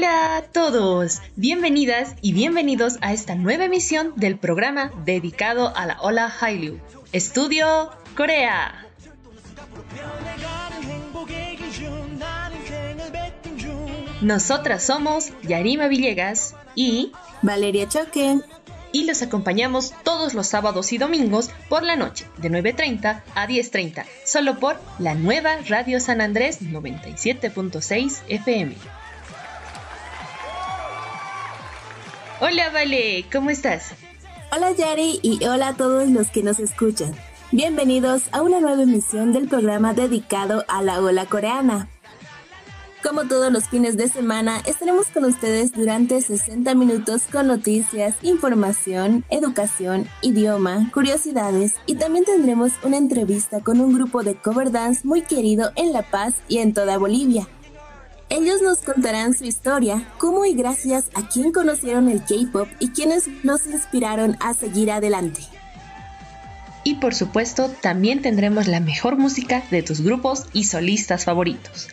Hola a todos, bienvenidas y bienvenidos a esta nueva emisión del programa dedicado a la Ola Hallyu, Estudio Corea. Nosotras somos Yarima Villegas y Valeria Choque y los acompañamos todos los sábados y domingos por la noche, de 9.30 a 10.30, solo por la nueva Radio San Andrés 97.6 FM. Hola Vale, ¿cómo estás? Hola Yari y hola a todos los que nos escuchan. Bienvenidos a una nueva emisión del programa dedicado a la ola coreana. Como todos los fines de semana, estaremos con ustedes durante 60 minutos con noticias, información, educación, idioma, curiosidades y también tendremos una entrevista con un grupo de cover dance muy querido en La Paz y en toda Bolivia. Ellos nos contarán su historia, cómo y gracias a quién conocieron el K-pop y quienes los inspiraron a seguir adelante. Y por supuesto, también tendremos la mejor música de tus grupos y solistas favoritos.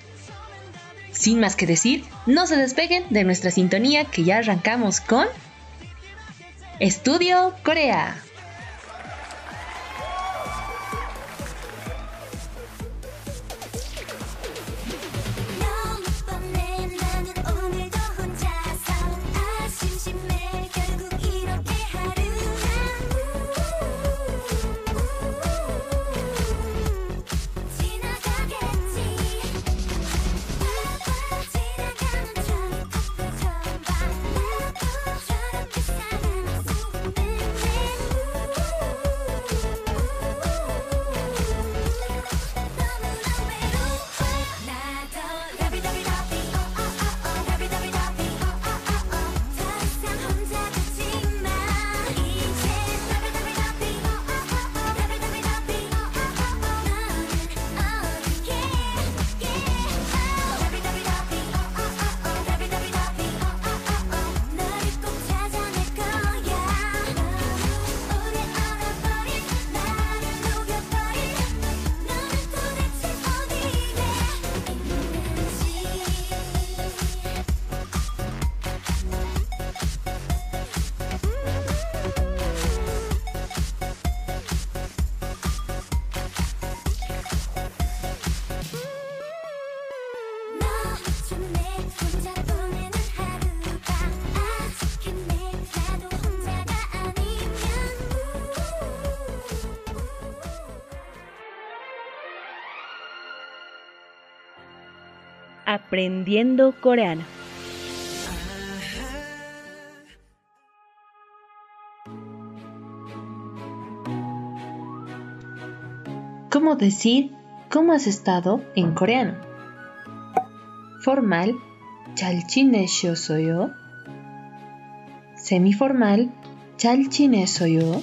Sin más que decir, no se despeguen de nuestra sintonía que ya arrancamos con Estudio Corea. Aprendiendo coreano. ¿Cómo decir cómo has estado en coreano? Formal, 잘 지내셨어요? Semiformal, 잘 지냈어요?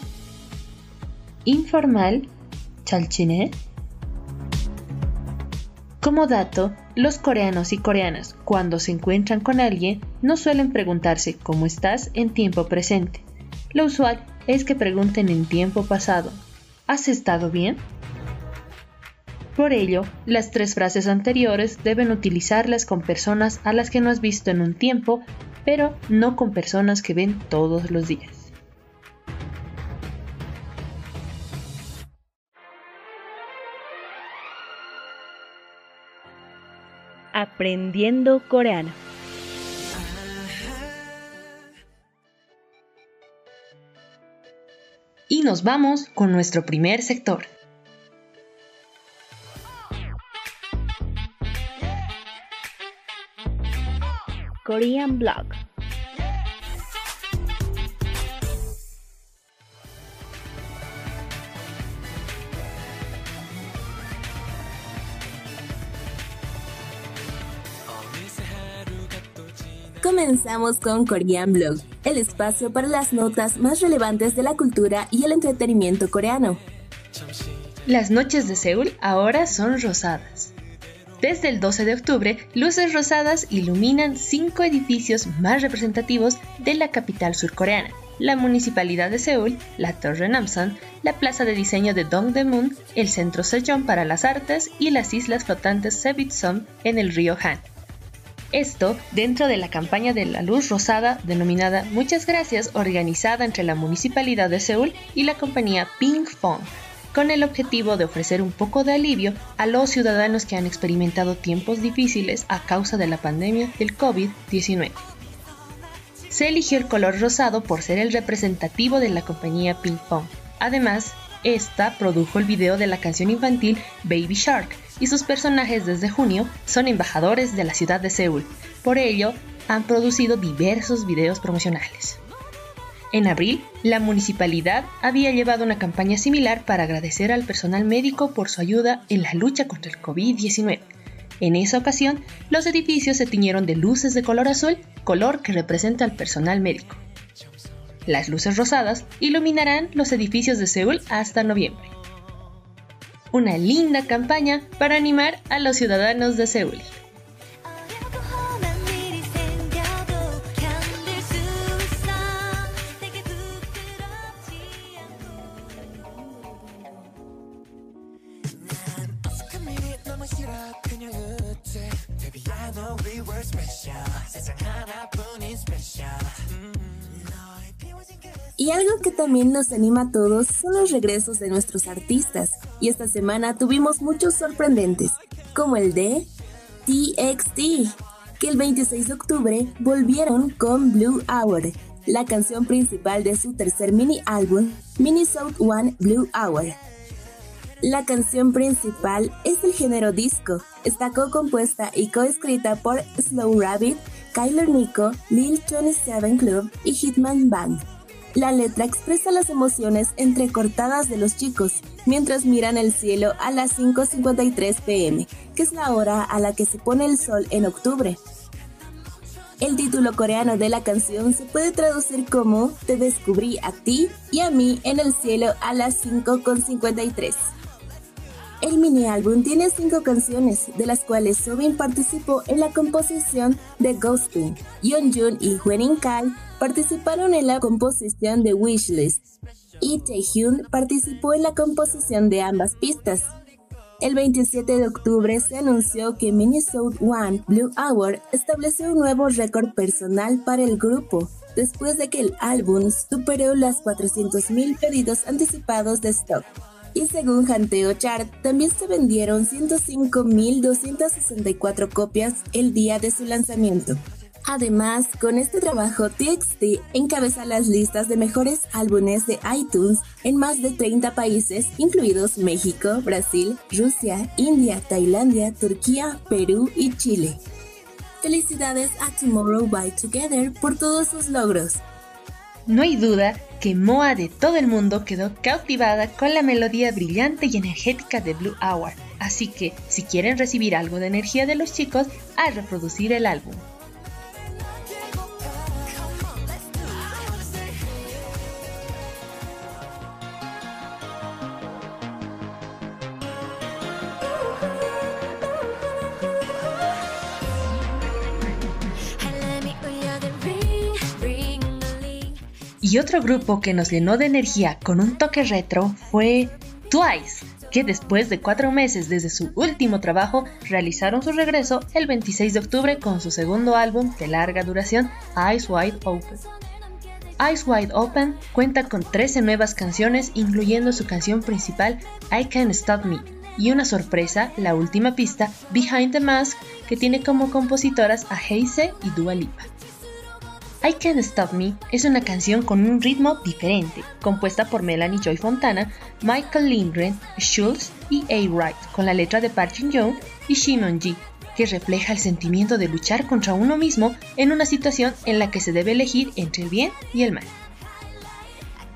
Informal, 잘 지내? como dato, los coreanos y coreanas, cuando se encuentran con alguien, no suelen preguntarse cómo estás en tiempo presente. Lo usual es que pregunten en tiempo pasado. ¿Has estado bien? Por ello, las tres frases anteriores deben utilizarlas con personas a las que no has visto en un tiempo, pero no con personas que ven todos los días. Aprendiendo coreano. Y nos vamos con nuestro primer sector. Korean Blog. Comenzamos con Korean Blog, el espacio para las notas más relevantes de la cultura y el entretenimiento coreano. Las noches de Seúl ahora son rosadas. Desde el 12 de octubre, luces rosadas iluminan cinco edificios más representativos de la capital surcoreana, la Municipalidad de Seúl, la Torre Namsan, la Plaza de Diseño de Dongdaemun, el Centro Sejong para las Artes y las islas flotantes Sebitsom en el río Han. Esto dentro de la campaña de la luz rosada denominada Muchas Gracias organizada entre la Municipalidad de Seúl y la compañía Pink Phone, con el objetivo de ofrecer un poco de alivio a los ciudadanos que han experimentado tiempos difíciles a causa de la pandemia del COVID-19. Se eligió el color rosado por ser el representativo de la compañía Pink Phone. Además, esta produjo el video de la canción infantil Baby Shark y sus personajes desde junio son embajadores de la ciudad de Seúl. Por ello, han producido diversos videos promocionales. En abril, la municipalidad había llevado una campaña similar para agradecer al personal médico por su ayuda en la lucha contra el COVID-19. En esa ocasión, los edificios se tiñeron de luces de color azul, color que representa al personal médico. Las luces rosadas iluminarán los edificios de Seúl hasta noviembre. Una linda campaña para animar a los ciudadanos de Seúl. Y algo que también nos anima a todos son los regresos de nuestros artistas. Y esta semana tuvimos muchos sorprendentes, como el de TXT, que el 26 de octubre volvieron con Blue Hour, la canción principal de su tercer mini álbum, Minnesota One Blue Hour. La canción principal es del género disco. Está co-compuesta y coescrita por Slow Rabbit, Kyler Nico, Lil 27 Club y Hitman Band. La letra expresa las emociones entrecortadas de los chicos mientras miran el cielo a las 5.53 pm, que es la hora a la que se pone el sol en octubre. El título coreano de la canción se puede traducir como Te descubrí a ti y a mí en el cielo a las 5.53. El mini álbum tiene cinco canciones, de las cuales Sobin participó en la composición de Ghosting. Yeonjun y Hwenin Kai participaron en la composición de Wishlist. Y Taehyun participó en la composición de ambas pistas. El 27 de octubre se anunció que Minnesota One Blue Hour estableció un nuevo récord personal para el grupo, después de que el álbum superó las 400.000 pedidos anticipados de stock. Y según Hanteo Chart, también se vendieron 105.264 copias el día de su lanzamiento. Además, con este trabajo, TXT encabeza las listas de mejores álbumes de iTunes en más de 30 países, incluidos México, Brasil, Rusia, India, Tailandia, Turquía, Perú y Chile. Felicidades a Tomorrow by Together por todos sus logros. No hay duda que Moa de todo el mundo quedó cautivada con la melodía brillante y energética de Blue Hour, así que si quieren recibir algo de energía de los chicos, a reproducir el álbum. Y otro grupo que nos llenó de energía con un toque retro fue Twice, que después de cuatro meses desde su último trabajo realizaron su regreso el 26 de octubre con su segundo álbum de larga duración, Eyes Wide Open. Eyes Wide Open cuenta con 13 nuevas canciones, incluyendo su canción principal I Can't Stop Me, y una sorpresa, la última pista, Behind the Mask, que tiene como compositoras a Heise y Dua Lipa. I Can't Stop Me es una canción con un ritmo diferente, compuesta por Melanie Joy Fontana, Michael Lindgren, Schultz y A. Wright, con la letra de Park Jin Young y Shimon Ji, que refleja el sentimiento de luchar contra uno mismo en una situación en la que se debe elegir entre el bien y el mal.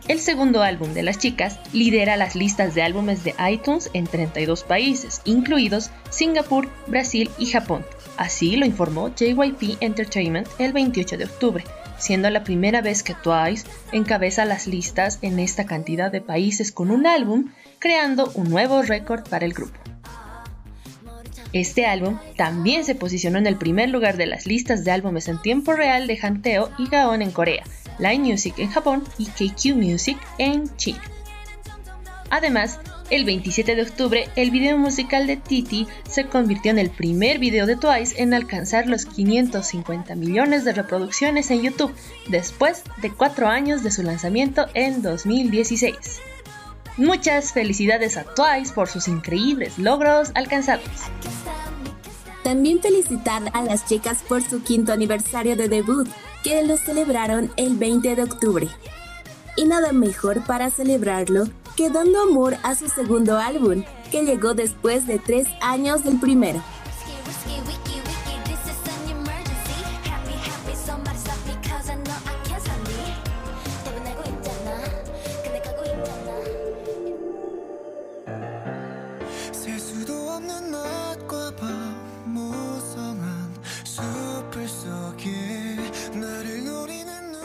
El segundo álbum de las chicas lidera las listas de álbumes de iTunes en 32 países, incluidos Singapur, Brasil y Japón. Así lo informó JYP Entertainment el 28 de octubre, siendo la primera vez que Twice encabeza las listas en esta cantidad de países con un álbum, creando un nuevo récord para el grupo. Este álbum también se posicionó en el primer lugar de las listas de álbumes en tiempo real de Hanteo y Gaon en Corea, Line Music en Japón y KQ Music en China. Además, el 27 de octubre, el video musical de Titi se convirtió en el primer video de Twice en alcanzar los 550 millones de reproducciones en YouTube, después de cuatro años de su lanzamiento en 2016. Muchas felicidades a Twice por sus increíbles logros alcanzados. También felicitar a las chicas por su quinto aniversario de debut, que lo celebraron el 20 de octubre. Y nada mejor para celebrarlo que dando amor a su segundo álbum, que llegó después de tres años del primero.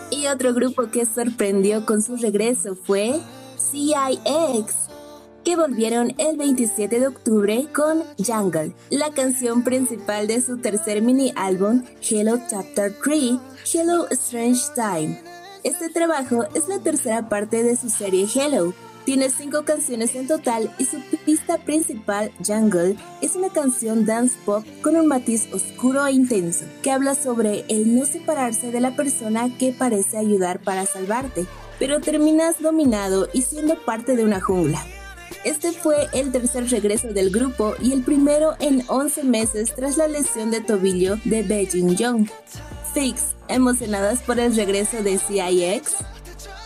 Y otro grupo que sorprendió con su regreso fue CIX, que volvieron el 27 de octubre con Jungle, la canción principal de su tercer mini álbum Hello Chapter 3, Hello Strange Time. Este trabajo es la tercera parte de su serie Hello. Tiene cinco canciones en total y su pista principal, Jungle, es una canción dance pop con un matiz oscuro e intenso, que habla sobre el no separarse de la persona que parece ayudar para salvarte, pero terminas dominado y siendo parte de una jungla. Este fue el tercer regreso del grupo y el primero en 11 meses tras la lesión de tobillo de Beijing Young. Fix, emocionadas por el regreso de CIX.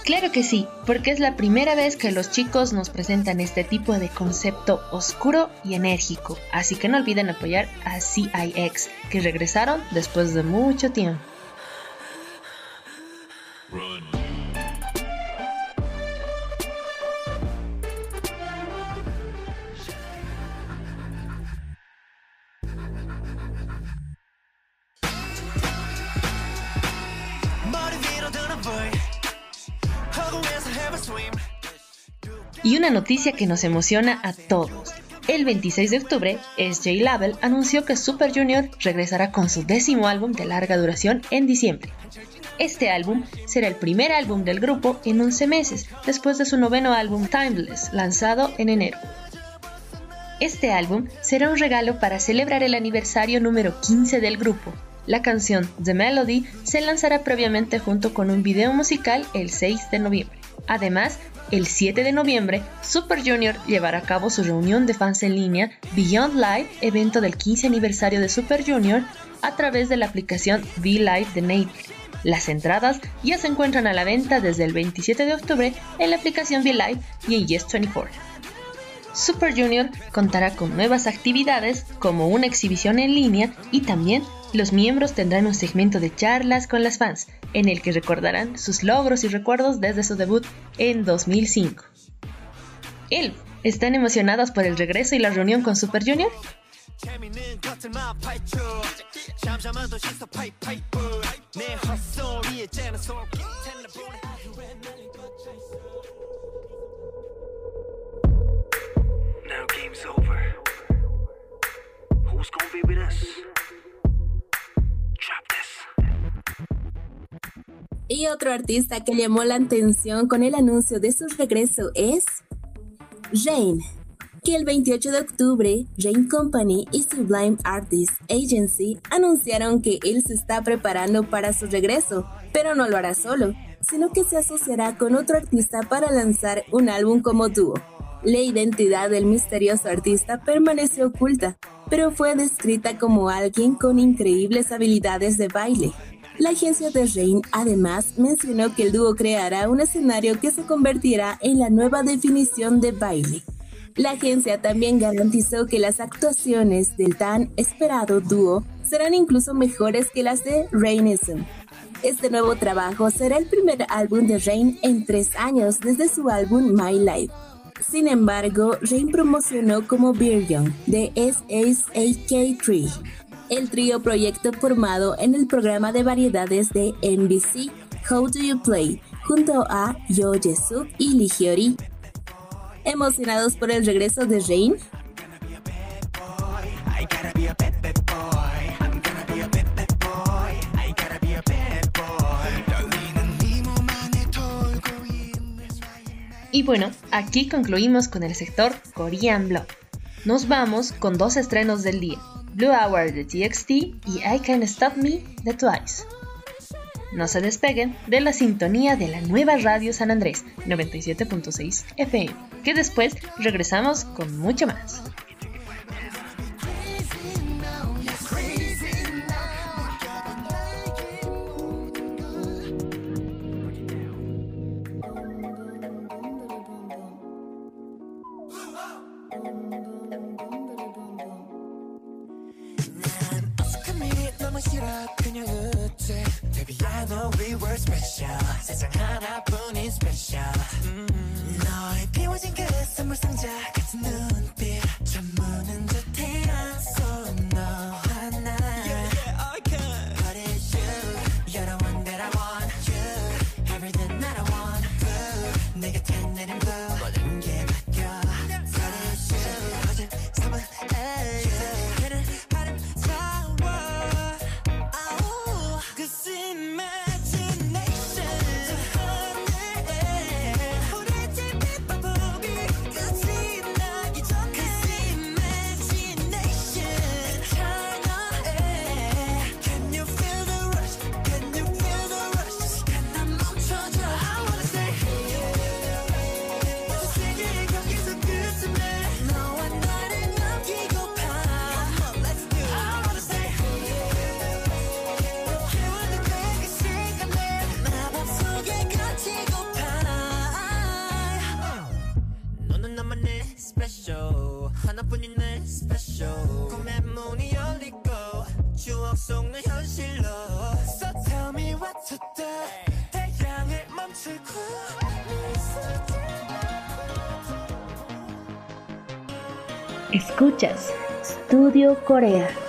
Claro que sí, porque es la primera vez que los chicos nos presentan este tipo de concepto oscuro y enérgico, así que no olviden apoyar a CIX, que regresaron después de mucho tiempo. Una noticia que nos emociona a todos. El 26 de octubre, SJ Label anunció que Super Junior regresará con su décimo álbum de larga duración en diciembre. Este álbum será el primer álbum del grupo en 11 meses, después de su noveno álbum Timeless, lanzado en enero. Este álbum será un regalo para celebrar el aniversario número 15 del grupo. La canción The Melody se lanzará previamente junto con un video musical el 6 de noviembre. Además, el 7 de noviembre, Super Junior llevará a cabo su reunión de fans en línea Beyond Live, evento del 15 aniversario de Super Junior, a través de la aplicación V-Live de Naver. Las entradas ya se encuentran a la venta desde el 27 de octubre en la aplicación V-Live y en Yes24. Super Junior contará con nuevas actividades como una exhibición en línea y también los miembros tendrán un segmento de charlas con las fans, en el que recordarán sus logros y recuerdos desde su debut en 2005. Elf, ¿están emocionados por el regreso y la reunión con Super Junior? Now game's over. Who's gonna be with us? Y otro artista que llamó la atención con el anuncio de su regreso es Rain, que el 28 de octubre Rain Company y Sublime Artists Agency anunciaron que él se está preparando para su regreso, pero no lo hará solo, sino que se asociará con otro artista para lanzar un álbum como dúo. La identidad del misterioso artista permaneció oculta, pero fue descrita como alguien con increíbles habilidades de baile. La agencia de Rain además mencionó que el dúo creará un escenario que se convertirá en la nueva definición de baile. La agencia también garantizó que las actuaciones del tan esperado dúo serán incluso mejores que las de Rainism. Este nuevo trabajo será el primer álbum de Rain en tres años desde su álbum My Life. Sin embargo, Rain promocionó como Young de SSAK3, el trío proyecto formado en el programa de variedades de NBC How Do You Play, junto a Yo Jesús y Ligiori. ¿Emocionados por el regreso de Rain? Y bueno, aquí concluimos con el sector Korean Block. Nos vamos con dos estrenos del día. Blue Hour de TXT y I Can't Stop Me de Twice. No se despeguen de la sintonía de la nueva radio San Andrés 97.6 FM, que después regresamos con mucho más. Escuchas Studio Corea.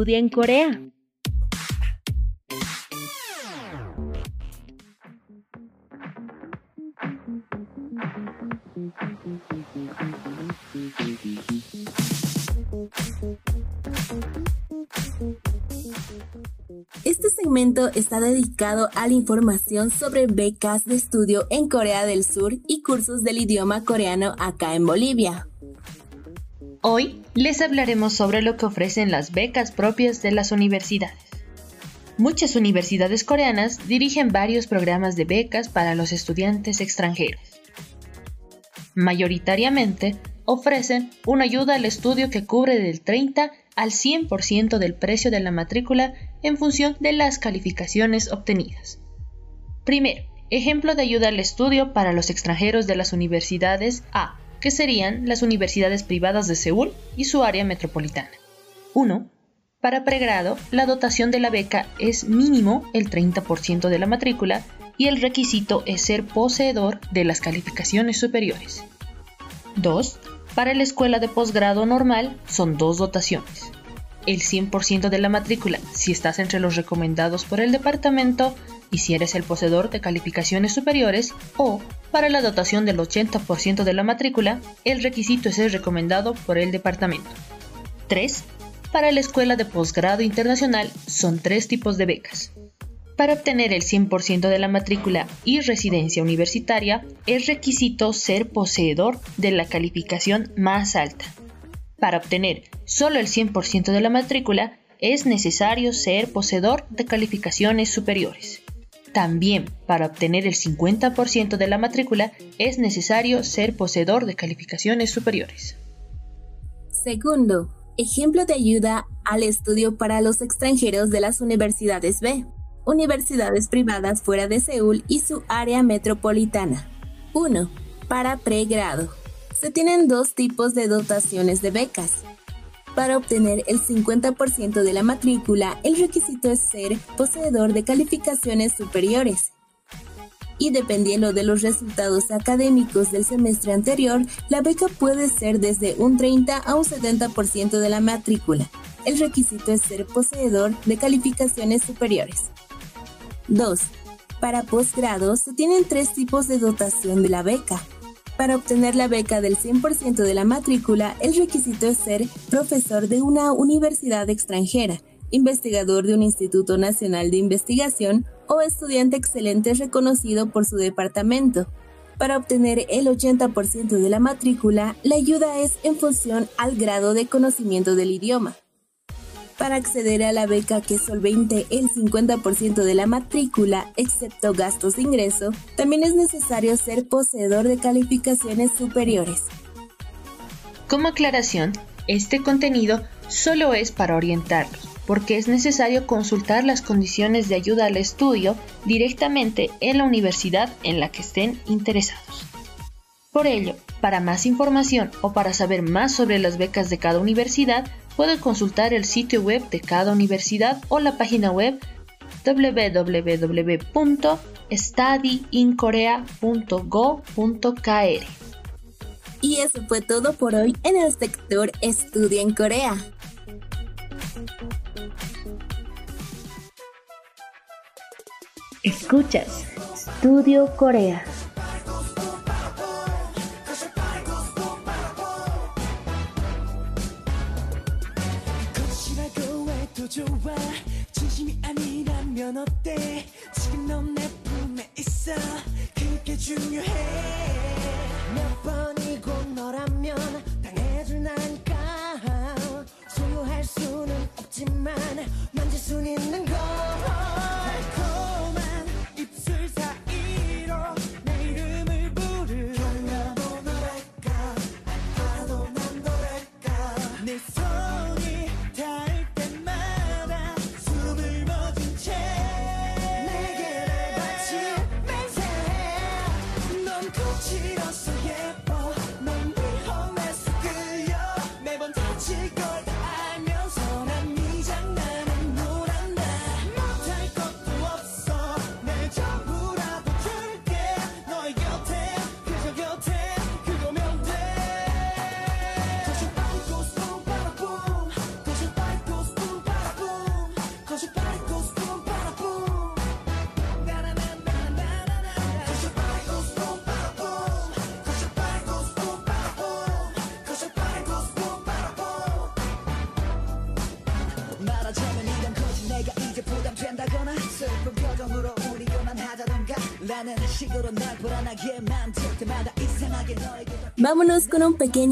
Estudia en Corea. Este segmento está dedicado a la información sobre becas de estudio en Corea del Sur y cursos del idioma coreano acá en Bolivia. Hoy les hablaremos sobre lo que ofrecen las becas propias de las universidades. Muchas universidades coreanas dirigen varios programas de becas para los estudiantes extranjeros. Mayoritariamente ofrecen una ayuda al estudio que cubre del 30 al 100% del precio de la matrícula en función de las calificaciones obtenidas. Primero, ejemplo de ayuda al estudio para los extranjeros de las universidades A, que serían las universidades privadas de Seúl y su área metropolitana. 1. Para pregrado, la dotación de la beca es mínimo el 30% de la matrícula y el requisito es ser poseedor de las calificaciones superiores. 2. Para la escuela de posgrado normal son dos dotaciones. El 100% de la matrícula si estás entre los recomendados por el departamento y si eres el poseedor de calificaciones superiores o para la dotación del 80% de la matrícula, el requisito es ser recomendado por el departamento. 3. Para la escuela de posgrado internacional son tres tipos de becas. Para obtener el 100% de la matrícula y residencia universitaria, es requisito ser poseedor de la calificación más alta. Para obtener solo el 100% de la matrícula, es necesario ser poseedor de calificaciones superiores. También para obtener el 50% de la matrícula es necesario ser poseedor de calificaciones superiores. Segundo, ejemplo de ayuda al estudio para los extranjeros de las universidades B. Universidades privadas fuera de Seúl y su área metropolitana. 1. Para pregrado. Se tienen dos tipos de dotaciones de becas. Para obtener el 50% de la matrícula, el requisito es ser poseedor de calificaciones superiores. Y dependiendo de los resultados académicos del semestre anterior, la beca puede ser desde un 30 a un 70% de la matrícula. El requisito es ser poseedor de calificaciones superiores. 2. Para posgrado se tienen tres tipos de dotación de la beca. Para obtener la beca del 100% de la matrícula, el requisito es ser profesor de una universidad extranjera, investigador de un Instituto Nacional de Investigación o estudiante excelente reconocido por su departamento. Para obtener el 80% de la matrícula, la ayuda es en función al grado de conocimiento del idioma. Para acceder a la beca que solvente el 50% de la matrícula, excepto gastos de ingreso, también es necesario ser poseedor de calificaciones superiores. Como aclaración, este contenido solo es para orientarlos, porque es necesario consultar las condiciones de ayuda al estudio directamente en la universidad en la que estén interesados. Por ello, para más información o para saber más sobre las becas de cada universidad, pueden consultar el sitio web de cada universidad o la página web www.studyinkorea.go.kr. Y eso fue todo por hoy en el sector Estudia en Corea. Escuchas Estudio Corea.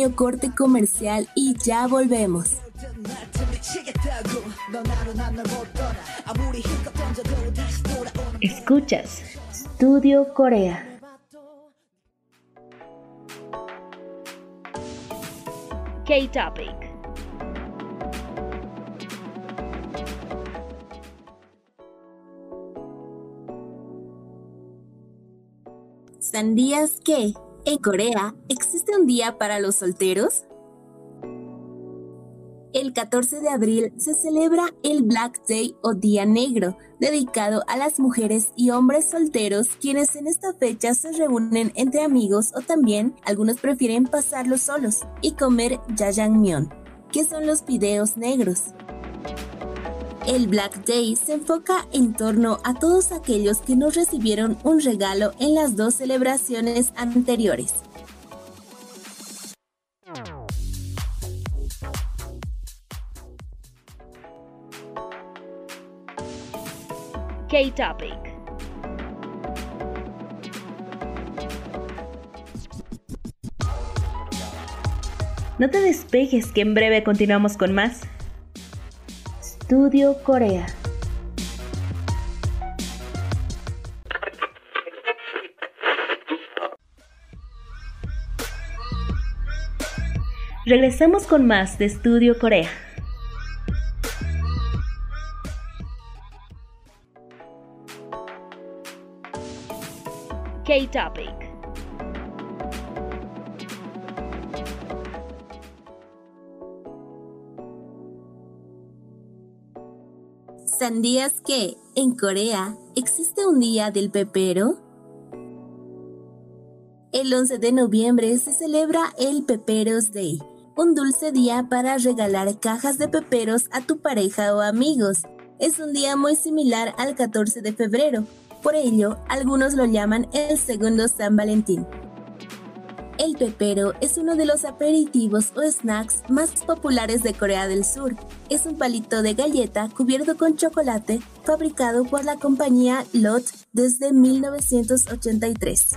pequeño corte comercial y ya volvemos. Escuchas Studio Corea. K-Topic. ¿Sandías qué? En Corea existe un día para los solteros? El 14 de abril se celebra el Black Day o Día Negro, dedicado a las mujeres y hombres solteros quienes en esta fecha se reúnen entre amigos o también algunos prefieren pasarlo solos y comer jajangmyeon, que son los fideos negros. El Black Day se enfoca en torno a todos aquellos que no recibieron un regalo en las dos celebraciones anteriores. K-Topic. No te despegues que en breve continuamos con más. Studio Corea. Regresamos con más de Estudio Corea. K-Topic. ¿Sabías que en Corea existe un día del pepero? El 11 de noviembre se celebra el Peperos Day, un dulce día para regalar cajas de peperos a tu pareja o amigos. Es un día muy similar al 14 de febrero, por ello algunos lo llaman el segundo San Valentín. El pepero es uno de los aperitivos o snacks más populares de Corea del Sur. Es un palito de galleta cubierto con chocolate fabricado por la compañía Lot desde 1983.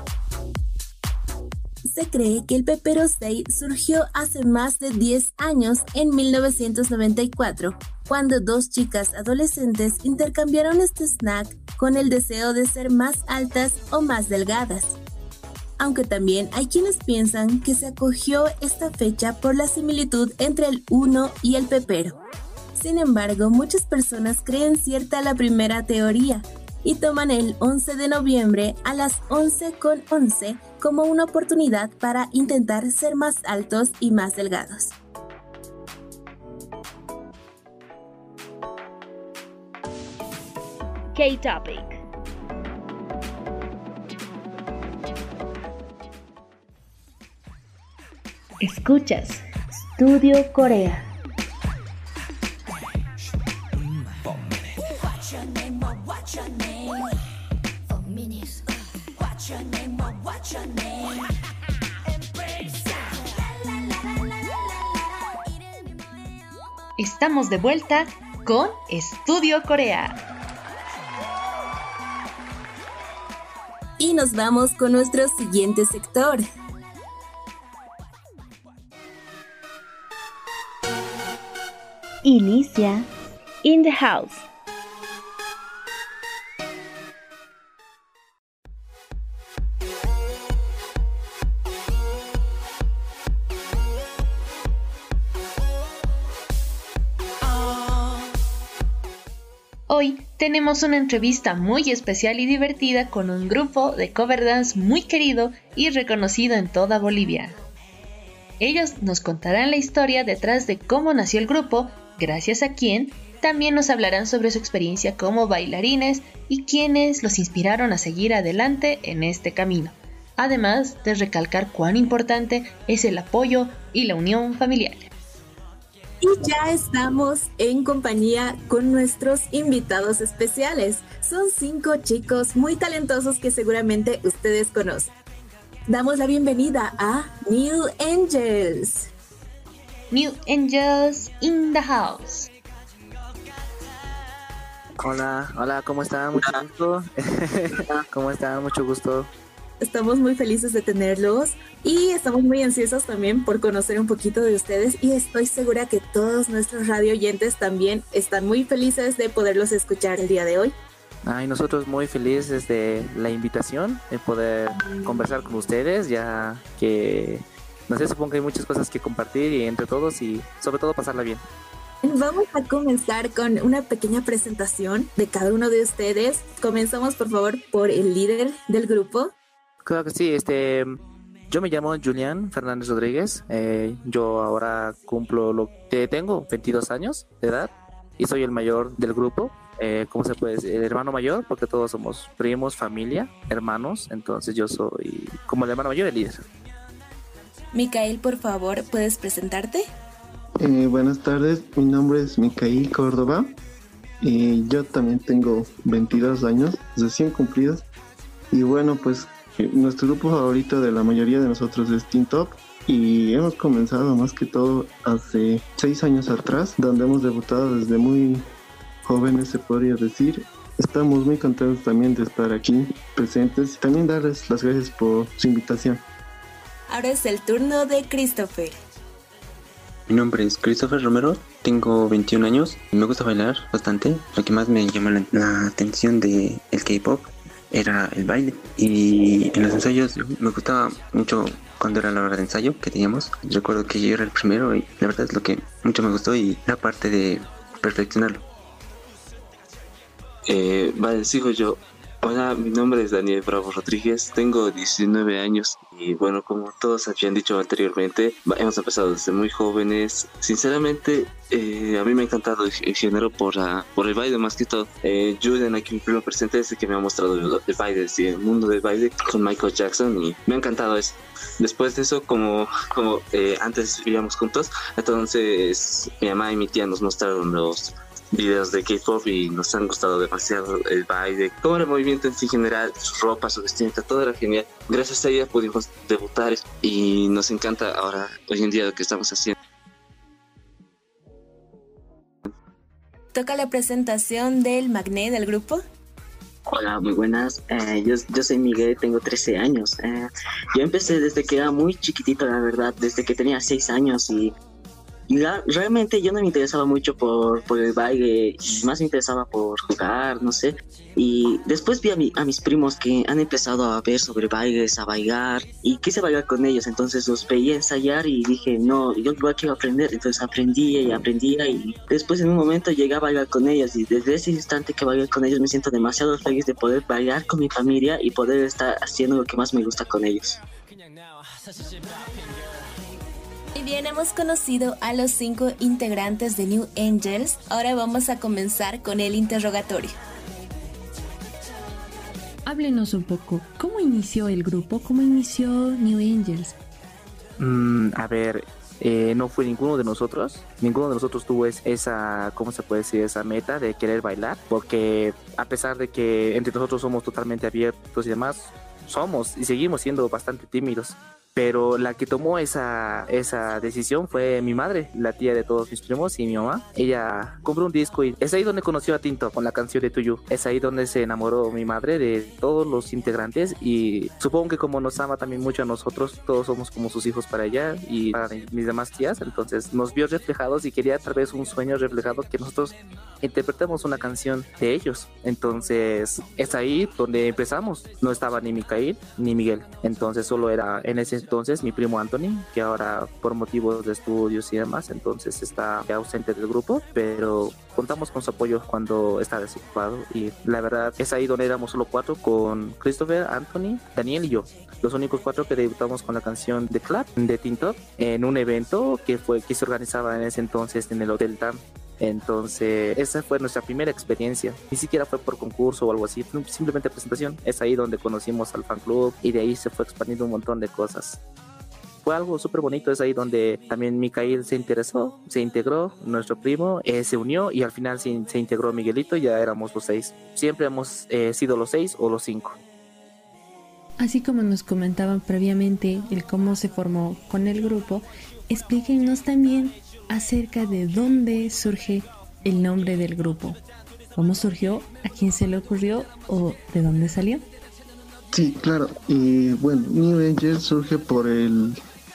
Se cree que el Pepero Day surgió hace más de 10 años en 1994, cuando dos chicas adolescentes intercambiaron este snack con el deseo de ser más altas o más delgadas aunque también hay quienes piensan que se acogió esta fecha por la similitud entre el uno y el pepero. Sin embargo, muchas personas creen cierta la primera teoría y toman el 11 de noviembre a las 11 con 11 como una oportunidad para intentar ser más altos y más delgados. K-Topic. Escuchas Studio Corea. Estamos de vuelta con Estudio Corea. Y nos vamos con nuestro siguiente sector, Inicia In the House. Hoy tenemos una entrevista muy especial y divertida con un grupo de cover dance muy querido y reconocido en toda Bolivia. Ellos nos contarán la historia detrás de cómo nació el grupo, gracias a quien también nos hablarán sobre su experiencia como bailarines y quienes los inspiraron a seguir adelante en este camino, además de recalcar cuán importante es el apoyo y la unión familiar. Y ya estamos en compañía con nuestros invitados especiales. Son cinco chicos muy talentosos que seguramente ustedes conocen. Damos la bienvenida a New Angels. New Angels in the House. Hola, hola, ¿cómo están? Mucho gusto. ¿Cómo están? Mucho gusto. Estamos muy felices de tenerlos y estamos muy ansiosos también por conocer un poquito de ustedes y estoy segura que todos nuestros radio oyentes también están muy felices de poderlos escuchar el día de hoy. Ay, nosotros muy felices de la invitación, de poder conversar con ustedes, ya que, no sé, supongo que hay muchas cosas que compartir y entre todos y sobre todo pasarla bien. Vamos a comenzar con una pequeña presentación de cada uno de ustedes. Comenzamos por favor por el líder del grupo. Claro que sí, este, yo me llamo Julián Fernández Rodríguez, eh, yo ahora cumplo lo que tengo, 22 años de edad y soy el mayor del grupo. Eh, ¿Cómo se puede decir? El hermano mayor, porque todos somos primos, familia, hermanos, entonces yo soy como el hermano mayor, el líder. Micael, por favor, ¿puedes presentarte? Eh, buenas tardes, mi nombre es Micael Córdoba y yo también tengo 22 años, recién cumplidos. Y bueno, pues eh, nuestro grupo favorito de la mayoría de nosotros es Teen Top y hemos comenzado más que todo hace seis años atrás, donde hemos debutado desde muy jóvenes, se podría decir. Estamos muy contentos también de estar aquí presentes y también darles las gracias por su invitación. Ahora es el turno de Christopher. Mi nombre es Christopher Romero, tengo 21 años y me gusta bailar bastante. Lo que más me llama la, la atención de el K-pop era el baile y en los ensayos me gustaba mucho cuando era la hora de ensayo que teníamos. Recuerdo que yo era el primero y la verdad es lo que mucho me gustó y la parte de perfeccionarlo. Eh, vale, sigo yo. Hola, mi nombre es Daniel Bravo Rodríguez, tengo 19 años y bueno, como todos habían dicho anteriormente, hemos empezado desde muy jóvenes. Sinceramente, eh, a mí me ha encantado el, género por, la- por el baile más que todo. Eh, Julian, aquí mi primo presente, es el que me ha mostrado el, el baile, sí, el mundo del baile con Michael Jackson y me ha encantado eso. Después de eso, como, como eh, antes vivíamos juntos, entonces mi mamá y mi tía nos mostraron los videos de K-pop y nos han gustado demasiado el baile, todo el movimiento en sí general, su ropa, su vestimenta, todo era genial. Gracias a ella pudimos debutar y nos encanta ahora, hoy en día, lo que estamos haciendo. Toca la presentación del magné del grupo. Hola, muy buenas. Eh, yo, yo soy Miguel, tengo 13 años. Eh, yo empecé desde que era muy chiquitito, la verdad, desde que tenía 6 años y, y la- realmente yo no me interesaba mucho por, por el baile, más me interesaba por jugar, no sé. Y después vi a, mi- a mis primos que han empezado a ver sobre bailes, a bailar y quise bailar con ellos, entonces los veía ensayar y dije, no, yo igual quiero aprender, entonces aprendía y aprendía y después en un momento llegué a bailar con ellos y desde ese instante que bailé con ellos me siento demasiado feliz de poder bailar con mi familia y poder estar haciendo lo que más me gusta con ellos. Y bien, hemos conocido a los cinco integrantes de New Angels. Ahora vamos a comenzar con el interrogatorio. Háblenos un poco, ¿cómo inició el grupo? ¿Cómo inició New Angels? Mm, a ver, eh, no fue ninguno de nosotros. Ninguno de nosotros tuvo es- esa, ¿cómo se puede decir? Esa meta de querer bailar. Porque a pesar de que entre nosotros somos totalmente abiertos y demás, somos y seguimos siendo bastante tímidos. Pero la que tomó esa, esa decisión fue mi madre, la tía de todos mis primos y mi mamá. Ella compró un disco y es ahí donde conoció a Tinto con la canción de Tuyu. Es ahí donde se enamoró mi madre de todos los integrantes y supongo que como nos ama también mucho a nosotros, todos somos como sus hijos para ella y para mis demás tías. Entonces nos vio reflejados y quería tal vez un sueño reflejado que nosotros interpretemos una canción de ellos. Entonces es ahí donde empezamos. No estaba ni Micael ni Miguel. Entonces solo era en ese entonces mi primo Anthony, que ahora por motivos de estudios y demás, entonces está ausente del grupo, pero contamos con su apoyo cuando está desocupado y la verdad es ahí donde éramos solo cuatro con Christopher, Anthony, Daniel y yo. Los únicos cuatro que debutamos con la canción The Club de Tinto en un evento que fue que se organizaba en ese entonces en el Hotel Tam. Entonces, esa fue nuestra primera experiencia. Ni siquiera fue por concurso o algo así, simplemente presentación. Es ahí donde conocimos al fan club y de ahí se fue expandiendo un montón de cosas. Fue algo súper bonito, es ahí donde también Micael se interesó, se integró, nuestro primo eh, se unió y al final se, se integró Miguelito y ya éramos los seis. Siempre hemos eh, sido los seis o los cinco. Así como nos comentaban previamente el cómo se formó con el grupo, explíquenos también acerca de dónde surge el nombre del grupo. cómo surgió, a quién se le ocurrió o de dónde salió. Sí, claro. Y bueno, New Angel surge por el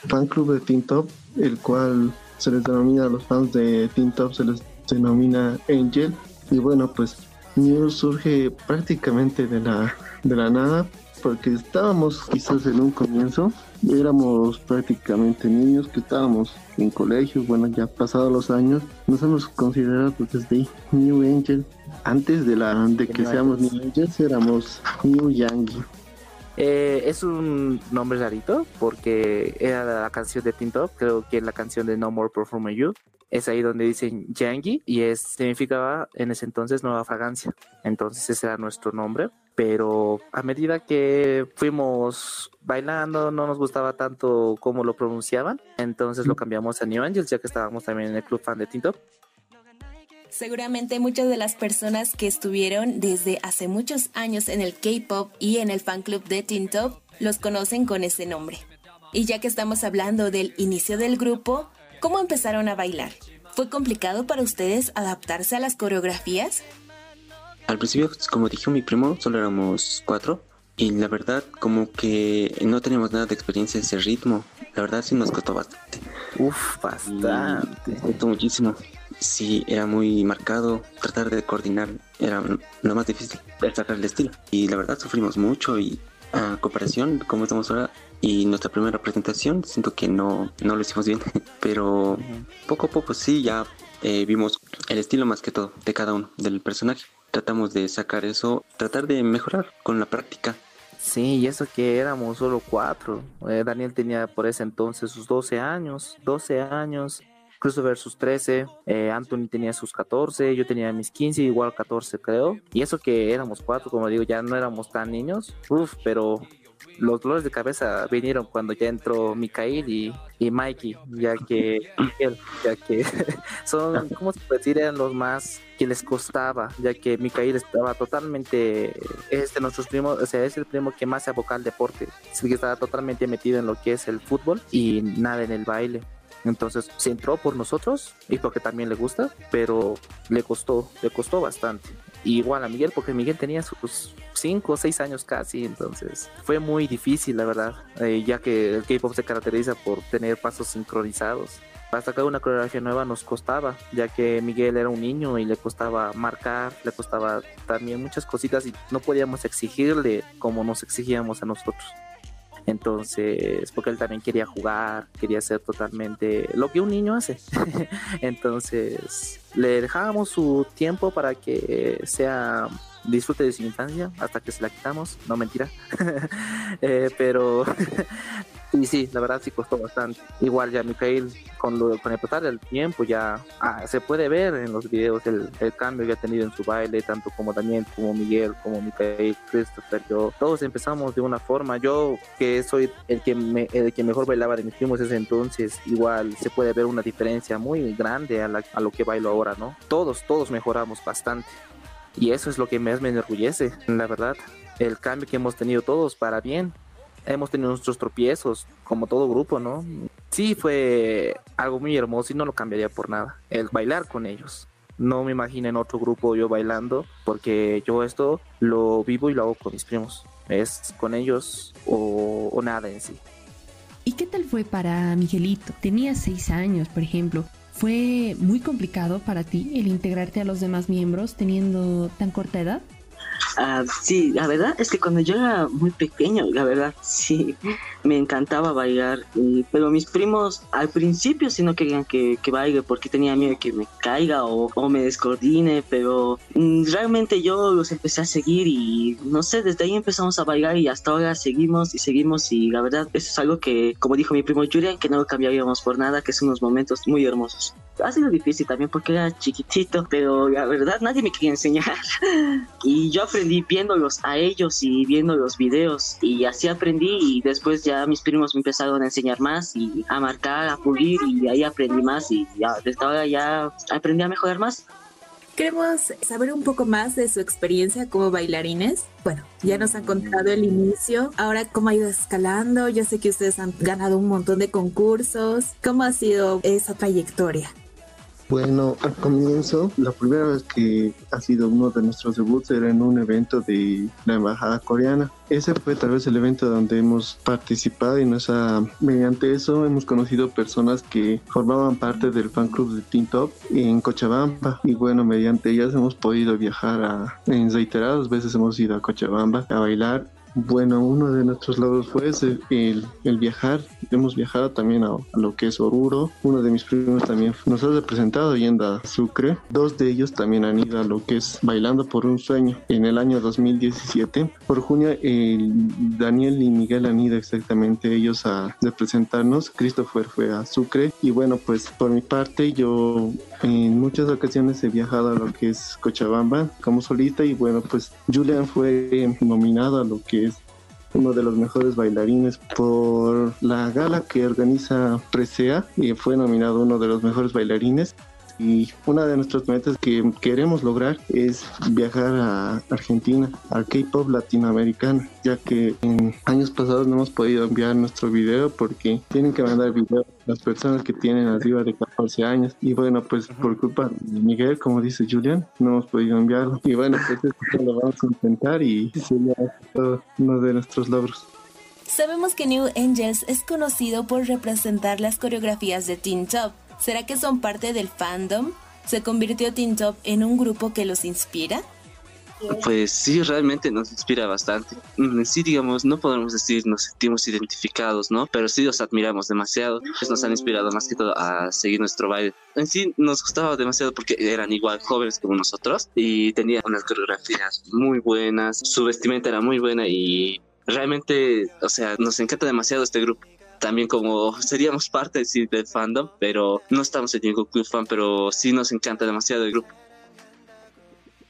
fan club de Teen Top, el cual se les denomina a los fans de Teen Top, se les denomina Angel. Y bueno, pues New surge prácticamente de la, de la nada, porque estábamos quizás en un comienzo, éramos prácticamente niños que estábamos en colegio, bueno, ya pasados los años, nos hemos considerado desde New Angel. Antes de, la, de que seamos. New Angels éramos New Yankee. Eh, es un nombre rarito porque era la canción de Teen Top, creo que es la canción de No More Perfume You. Es ahí donde dicen Yangi y es, significaba en ese entonces nueva fragancia. Entonces ese era nuestro nombre. Pero a medida que fuimos bailando, no nos gustaba tanto cómo lo pronunciaban. Entonces lo cambiamos a New Angels, ya que estábamos también en el club fan de Teen Top. Seguramente muchas de las personas que estuvieron desde hace muchos años en el K-pop y en el fan club de Teen Top los conocen con ese nombre. Y ya que estamos hablando del inicio del grupo, ¿cómo empezaron a bailar? ¿Fue complicado para ustedes adaptarse a las coreografías? Al principio, como dijo mi primo, solo éramos cuatro. Y la verdad, como que no teníamos nada de experiencia en ese ritmo. La verdad, sí nos costó bastante. Uf, bastante. Nos costó muchísimo. Sí, era muy marcado. Tratar de coordinar era lo más difícil. El sacar el estilo. Y la verdad, sufrimos mucho. Y a comparación, como estamos ahora, y nuestra primera presentación, siento que no, no lo hicimos bien. Pero poco a poco, sí, ya eh, vimos el estilo más que todo de cada uno del personaje. Tratamos de sacar eso, tratar de mejorar con la práctica. Sí, y eso que éramos solo cuatro. Eh, Daniel tenía por ese entonces sus 12 años, 12 años. Christopher sus 13, eh, Anthony tenía sus 14, yo tenía mis 15, igual 14 creo. Y eso que éramos cuatro, como digo, ya no éramos tan niños. Uf, pero los dolores de cabeza vinieron cuando ya entró Mikael y, y Mikey, ya que, ya que son, ¿cómo se puede decir? Eran los más que les costaba, ya que Mikael estaba totalmente, es de nuestros primos, o sea, es el primo que más se aboca al deporte, el que estaba totalmente metido en lo que es el fútbol y nada en el baile. Entonces se entró por nosotros y porque también le gusta, pero le costó, le costó bastante. Y igual a Miguel, porque Miguel tenía sus 5 o 6 años casi, entonces fue muy difícil, la verdad, eh, ya que el K-pop se caracteriza por tener pasos sincronizados. Para sacar una coreografía nueva nos costaba, ya que Miguel era un niño y le costaba marcar, le costaba también muchas cositas y no podíamos exigirle como nos exigíamos a nosotros. Entonces, porque él también quería jugar, quería hacer totalmente lo que un niño hace. Entonces, le dejábamos su tiempo para que sea disfrute de su infancia hasta que se la quitamos, no mentira. Eh, pero y sí, la verdad sí costó bastante. Igual ya Mikhail, con, lo, con el pasar del tiempo ya ah, se puede ver en los videos el, el, cambio que ha tenido en su baile, tanto como Daniel, como Miguel, como Mikhail, Christopher, yo, todos empezamos de una forma. Yo que soy el que, me, el que mejor bailaba de mis primos ese entonces, igual se puede ver una diferencia muy grande a, la, a lo que bailo ahora, ¿no? Todos, todos mejoramos bastante. Y eso es lo que más me enorgullece, la verdad. El cambio que hemos tenido todos para bien. Hemos tenido nuestros tropiezos, como todo grupo, ¿no? Sí, fue algo muy hermoso y no lo cambiaría por nada. El bailar con ellos. No me imagino en otro grupo yo bailando, porque yo esto lo vivo y lo hago con mis primos. Es con ellos o, o nada en sí. ¿Y qué tal fue para Miguelito? Tenía seis años, por ejemplo. ¿Fue muy complicado para ti el integrarte a los demás miembros teniendo tan corta edad? Uh, sí, la verdad es que cuando yo era muy pequeño, la verdad, sí, me encantaba bailar, y, pero mis primos al principio sí no querían que, que baile porque tenía miedo que me caiga o, o me descoordine, pero mm, realmente yo los empecé a seguir y no sé, desde ahí empezamos a bailar y hasta ahora seguimos y seguimos y la verdad eso es algo que, como dijo mi primo Julian, que no lo cambiaríamos por nada, que son unos momentos muy hermosos. Ha sido difícil también porque era chiquitito, pero la verdad nadie me quería enseñar y yo aprendí viéndolos a ellos y viendo los videos y así aprendí y después ya mis primos me empezaron a enseñar más y a marcar, a pulir y ahí aprendí más y ya desde ahora ya aprendí a mejorar más. Queremos saber un poco más de su experiencia como bailarines. Bueno, ya nos han contado el inicio. Ahora, ¿cómo ha ido escalando? Yo sé que ustedes han ganado un montón de concursos. ¿Cómo ha sido esa trayectoria? Bueno, al comienzo, la primera vez que ha sido uno de nuestros debuts era en un evento de la embajada coreana. Ese fue tal vez el evento donde hemos participado y nos ha, mediante eso hemos conocido personas que formaban parte del fan club de Teen Top en Cochabamba y bueno, mediante ellas hemos podido viajar a, en reiteradas veces hemos ido a Cochabamba a bailar bueno, uno de nuestros logros fue ese, el, el, viajar. Hemos viajado también a, a, lo que es Oruro. Uno de mis primos también nos ha representado yendo a Sucre. Dos de ellos también han ido a lo que es Bailando por un Sueño en el año 2017. Por junio, el Daniel y Miguel han ido exactamente ellos a representarnos. Christopher fue a Sucre. Y bueno, pues por mi parte, yo en muchas ocasiones he viajado a lo que es Cochabamba como solista. Y bueno, pues Julian fue nominado a lo que uno de los mejores bailarines por la gala que organiza Presea y fue nominado uno de los mejores bailarines y una de nuestras metas que queremos lograr es viajar a Argentina, al K-pop latinoamericano, ya que en años pasados no hemos podido enviar nuestro video porque tienen que mandar video las personas que tienen arriba de 14 años. Y bueno, pues por culpa de Miguel, como dice Julian, no hemos podido enviarlo. Y bueno, pues esto lo vamos a intentar y sería uno de nuestros logros. Sabemos que New Angels es conocido por representar las coreografías de Teen Top. ¿Será que son parte del fandom? ¿Se convirtió Teen Top en un grupo que los inspira? Pues sí, realmente nos inspira bastante. Sí, digamos, no podemos decir nos sentimos identificados, ¿no? Pero sí los admiramos demasiado. Pues nos han inspirado más que todo a seguir nuestro baile. En sí nos gustaba demasiado porque eran igual jóvenes como nosotros y tenían unas coreografías muy buenas. Su vestimenta era muy buena y realmente, o sea, nos encanta demasiado este grupo también como seríamos parte sí, del fandom, pero no estamos en ningún club fan, pero sí nos encanta demasiado el grupo.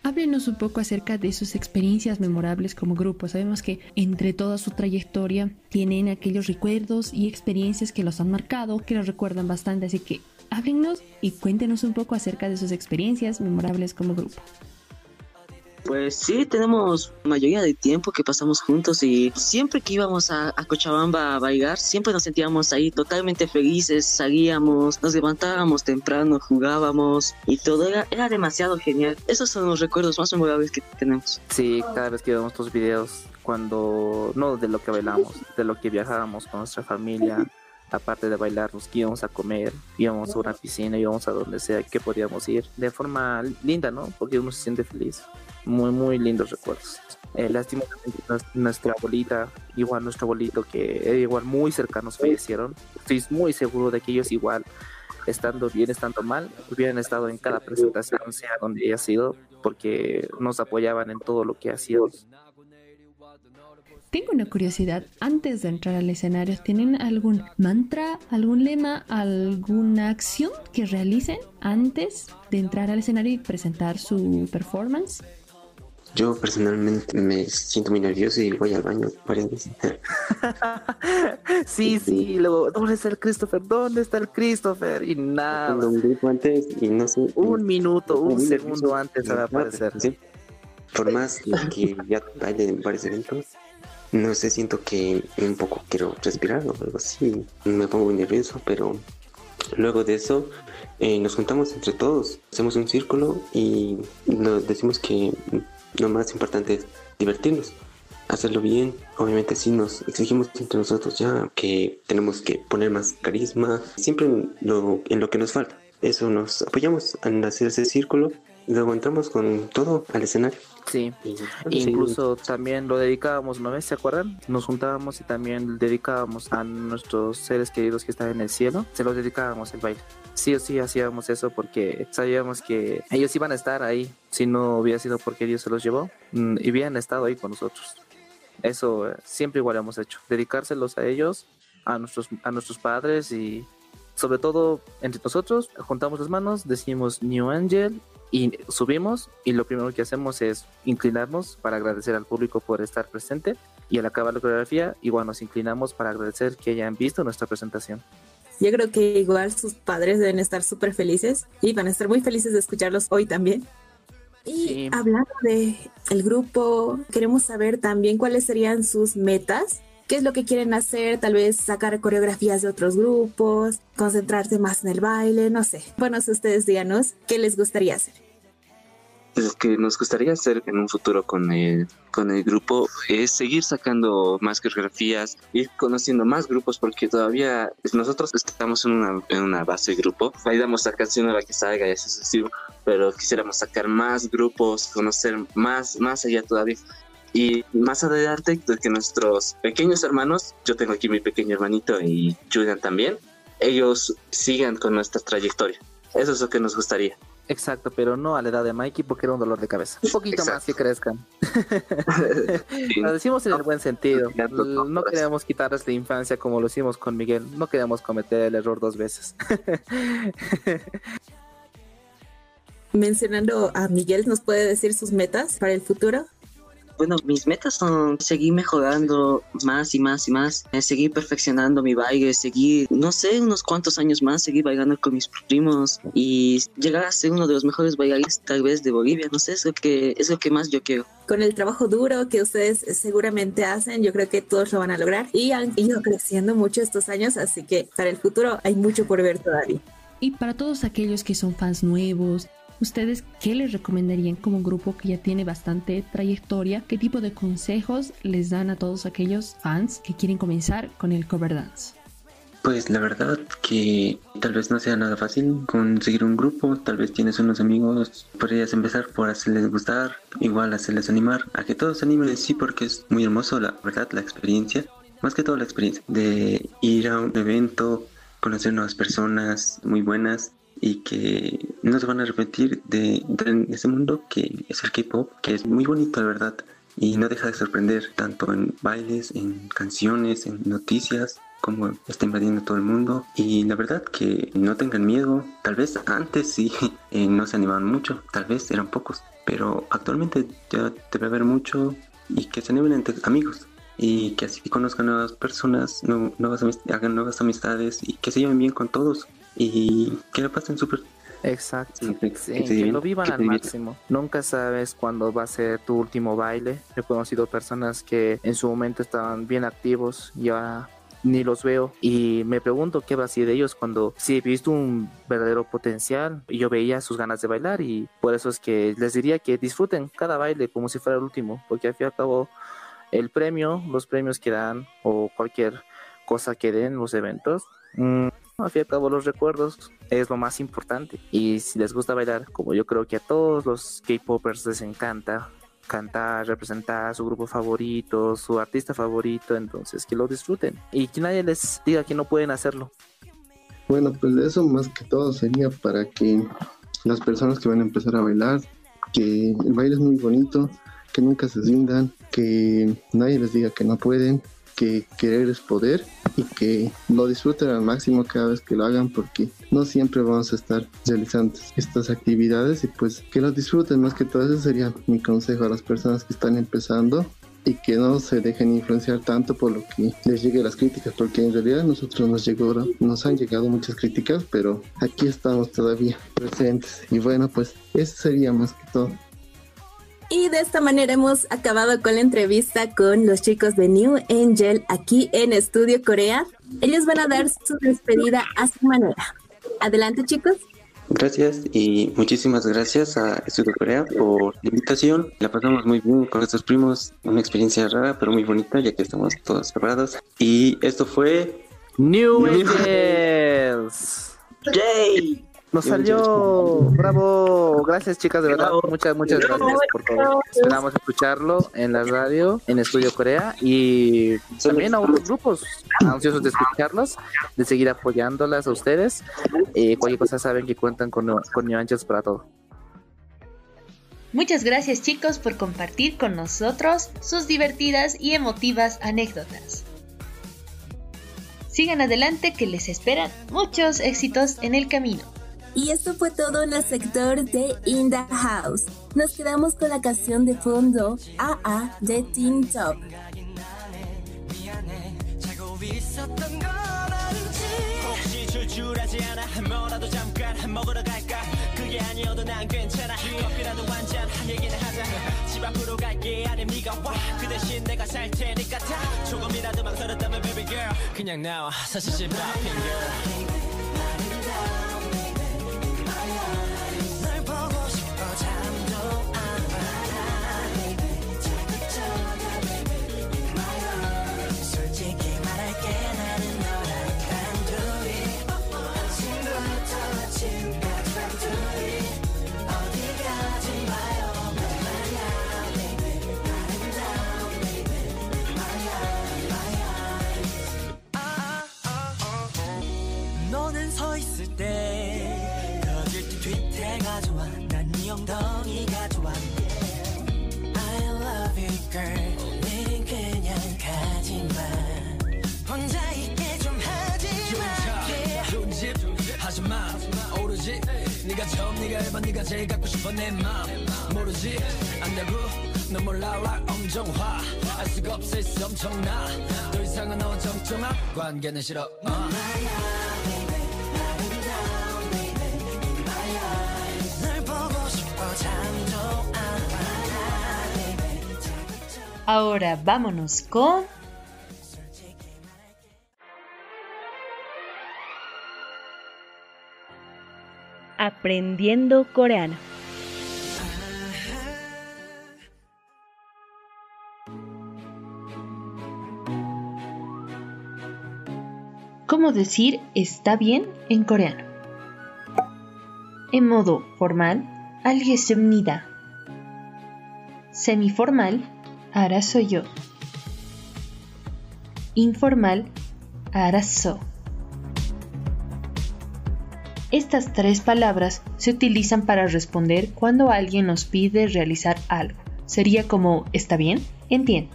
Háblenos un poco acerca de sus experiencias memorables como grupo. Sabemos que entre toda su trayectoria tienen aquellos recuerdos y experiencias que los han marcado, que los recuerdan bastante, así que háblenos y cuéntenos un poco acerca de sus experiencias memorables como grupo. Pues sí, tenemos mayoría de tiempo que pasamos juntos y siempre que íbamos a, Cochabamba a bailar, siempre nos sentíamos ahí totalmente felices, salíamos, nos levantábamos temprano, jugábamos y todo era, era demasiado genial. Esos son los recuerdos más memorables que tenemos. Sí, cada vez que vemos estos videos, cuando, no de lo que bailamos, de lo que viajábamos con nuestra familia. aparte de bailar, nos íbamos a comer, íbamos a una piscina, íbamos a donde sea que podíamos ir, de forma linda, ¿no? Porque uno se siente feliz muy, muy lindos recuerdos. Eh, lastimosamente nuestra abuelita, igual nuestro abuelito, que era igual muy cercanos fallecieron. Estoy muy seguro de que ellos igual, estando bien, estando mal, hubieran estado en cada presentación, sea donde haya sido, porque nos apoyaban en todo lo que hacíamos. Tengo una curiosidad, antes de entrar al escenario, ¿tienen algún mantra, algún lema, alguna acción que realicen antes de entrar al escenario y presentar su performance? Yo personalmente me siento muy nervioso y voy al baño varias veces. sí, sí, luego, ¿dónde está el Christopher? ¿Dónde está el Christopher? Y nada. Un grupo antes y no sé. Un minuto, un, un segundo antes va a aparecer. Sí. Por más que ya baile en varios eventos, no sé, siento que un poco quiero respirar o algo así. Me pongo muy nervioso, pero luego de eso eh, nos juntamos entre todos, hacemos un círculo y nos decimos que lo más importante es divertirnos, hacerlo bien. Obviamente sí nos exigimos entre nosotros ya que tenemos que poner más carisma, siempre en lo, en lo que nos falta. Eso nos apoyamos en hacer ese círculo y luego entramos con todo al escenario. Sí, incluso también lo dedicábamos, ¿no ves? ¿Se acuerdan? Nos juntábamos y también dedicábamos a nuestros seres queridos que están en el cielo, se los dedicábamos el baile. Sí o sí hacíamos eso porque sabíamos que ellos iban a estar ahí, si no hubiera sido porque Dios se los llevó, mm, y hubieran estado ahí con nosotros. Eso eh, siempre igual hemos hecho, dedicárselos a ellos, a nuestros, a nuestros padres y sobre todo entre nosotros, juntamos las manos, decimos New Angel y subimos y lo primero que hacemos es inclinarnos para agradecer al público por estar presente y al acabar la coreografía igual nos inclinamos para agradecer que hayan visto nuestra presentación. Yo creo que igual sus padres deben estar súper felices y van a estar muy felices de escucharlos hoy también. Y sí. hablando de el grupo, queremos saber también cuáles serían sus metas qué es lo que quieren hacer, tal vez sacar coreografías de otros grupos, concentrarse más en el baile, no sé. Bueno, si ustedes díganos qué les gustaría hacer. Lo que nos gustaría hacer en un futuro con el, con el grupo es seguir sacando más coreografías, ir conociendo más grupos, porque todavía nosotros estamos en una, en una base de grupo. Ahí damos la canción nueva que salga y así sucesivo, pero quisiéramos sacar más grupos, conocer más, más allá todavía. Y más adelante, de que nuestros pequeños hermanos, yo tengo aquí mi pequeño hermanito y Julian también, ellos sigan con nuestra trayectoria. Eso es lo que nos gustaría. Exacto, pero no a la edad de Mikey porque era un dolor de cabeza. Un poquito más que crezcan. Lo decimos en el buen sentido. No queremos quitarles la infancia como lo hicimos con Miguel. No queremos cometer el error dos veces. Mencionando a Miguel, ¿nos puede decir sus metas para el futuro? Bueno, mis metas son seguir mejorando más y más y más, eh, seguir perfeccionando mi baile, seguir, no sé, unos cuantos años más, seguir bailando con mis primos y llegar a ser uno de los mejores bailarines tal vez de Bolivia, no sé, es lo que, es lo que más yo quiero. Con el trabajo duro que ustedes seguramente hacen, yo creo que todos lo van a lograr y han ido creciendo mucho estos años, así que para el futuro hay mucho por ver todavía. Y para todos aquellos que son fans nuevos, ¿Ustedes qué les recomendarían como grupo que ya tiene bastante trayectoria? ¿Qué tipo de consejos les dan a todos aquellos fans que quieren comenzar con el cover dance? Pues la verdad que tal vez no sea nada fácil conseguir un grupo, tal vez tienes unos amigos, podrías empezar por hacerles gustar, igual hacerles animar, a que todos se animen en sí porque es muy hermoso la verdad, la experiencia, más que todo la experiencia de ir a un evento, conocer nuevas personas muy buenas y que no se van a arrepentir de, de ese mundo que es el K-pop, que es muy bonito, la verdad, y no deja de sorprender tanto en bailes, en canciones, en noticias, como está invadiendo todo el mundo. Y la verdad que no tengan miedo, tal vez antes sí eh, no se animaban mucho, tal vez eran pocos, pero actualmente ya debe haber mucho y que se animen entre amigos y que así conozcan nuevas personas, nuevas hagan nuevas amistades y que se lleven bien con todos y que lo pasen súper. Exacto, que, lo vivan al máximo. Nunca sabes cuándo va a ser tu último baile. He conocido personas que en su momento estaban bien activos y ahora ni los veo y me pregunto qué va a ser de ellos cuando sí he visto un verdadero potencial y yo veía sus ganas de bailar y por eso es que les diría que disfruten cada baile como si fuera el último porque al fin y al cabo el premio, los premios que dan o cualquier cosa que den los eventos mm, al fin y al cabo los recuerdos es lo más importante. Y si les gusta bailar, como yo creo que a todos los K-Popers les encanta cantar, representar su grupo favorito, su artista favorito, entonces que lo disfruten y que nadie les diga que no pueden hacerlo. Bueno, pues eso más que todo sería para que las personas que van a empezar a bailar, que el baile es muy bonito, que nunca se rindan, que nadie les diga que no pueden, que querer es poder y que lo disfruten al máximo cada vez que lo hagan porque no siempre vamos a estar realizando estas actividades y pues que lo disfruten más que todo ese sería mi consejo a las personas que están empezando y que no se dejen influenciar tanto por lo que les llegue las críticas, porque en realidad nosotros nos llegó, nos han llegado muchas críticas, pero aquí estamos todavía presentes. Y bueno, pues eso sería más que todo. Y de esta manera hemos acabado con la entrevista con los chicos de New Angel aquí en Estudio Corea. Ellos van a dar su despedida a su manera. Adelante chicos. Gracias y muchísimas gracias a Estudio Corea por la invitación. La pasamos muy bien con nuestros primos, una experiencia rara pero muy bonita ya que estamos todos preparados. Y esto fue New Angels. Yay. Nos salió, bravo, gracias chicas, de verdad, muchas, muchas gracias por todo. Esperamos escucharlo en la radio, en Estudio Corea y también a otros grupos ansiosos de escucharlos, de seguir apoyándolas a ustedes. Eh, cualquier cosa saben que cuentan con, con New Angels para todo. Muchas gracias chicos por compartir con nosotros sus divertidas y emotivas anécdotas. Sigan adelante que les esperan muchos éxitos en el camino. Y esto fue todo en el sector de In the House. Nos quedamos con la canción de fondo AA de Teen Top. 관계는 싫어 어. 널 보고 싶어 잠도 안 와라 Ahora vámonos con... Aprendiendo coreano. ¿Cómo decir está bien en coreano? En modo formal, 알겠습니다. Semiformal, 알았어요. Informal, 알았어. Estas tres palabras se utilizan para responder cuando alguien nos pide realizar algo. Sería como ¿está bien? Entiendo.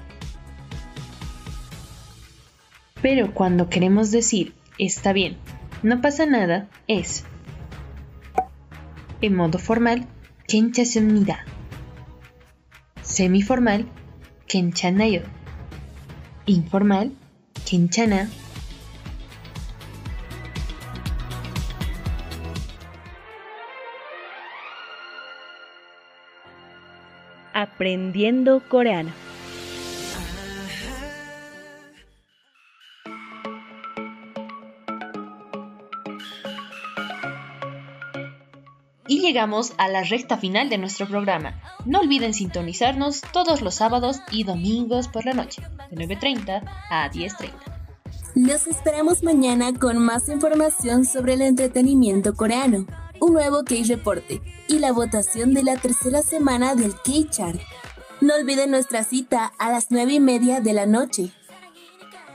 Pero cuando queremos decir está bien, no pasa nada es, en modo formal, kenchasumnida. Semiformal, kenchanayo. Informal, kenchana. Aprendiendo coreano. Llegamos a la recta final de nuestro programa. No olviden sintonizarnos todos los sábados y domingos por la noche, de 9.30 a 10.30. Los esperamos mañana con más información sobre el entretenimiento coreano, un nuevo K-Reporte y la votación de la tercera semana del K-Chart. No olviden nuestra cita a las 9 y media de la noche.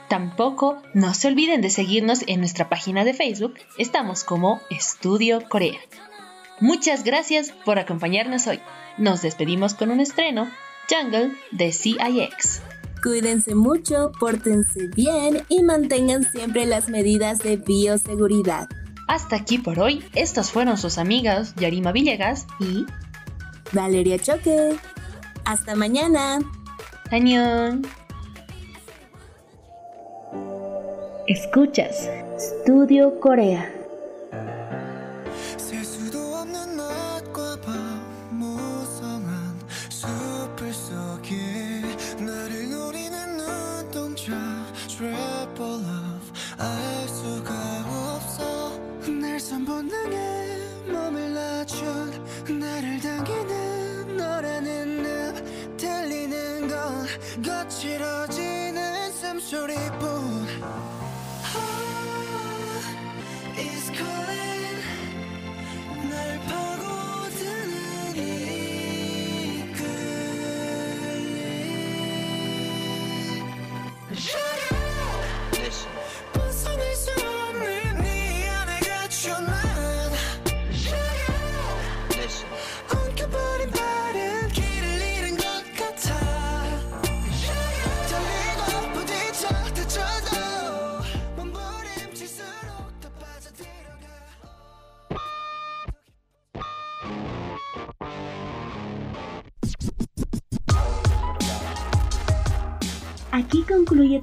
Tampoco no se olviden de seguirnos en nuestra página de Facebook. Estamos como Estudio Corea. Muchas gracias por acompañarnos hoy. Nos despedimos con un estreno, Jungle de CIX. Cuídense mucho, pórtense bien y mantengan siempre las medidas de bioseguridad. Hasta aquí por hoy. Estos fueron sus amigas Yarima Villegas y Valeria Choque. Hasta mañana. Añón. Escuchas Studio Corea.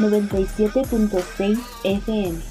97.6 FM.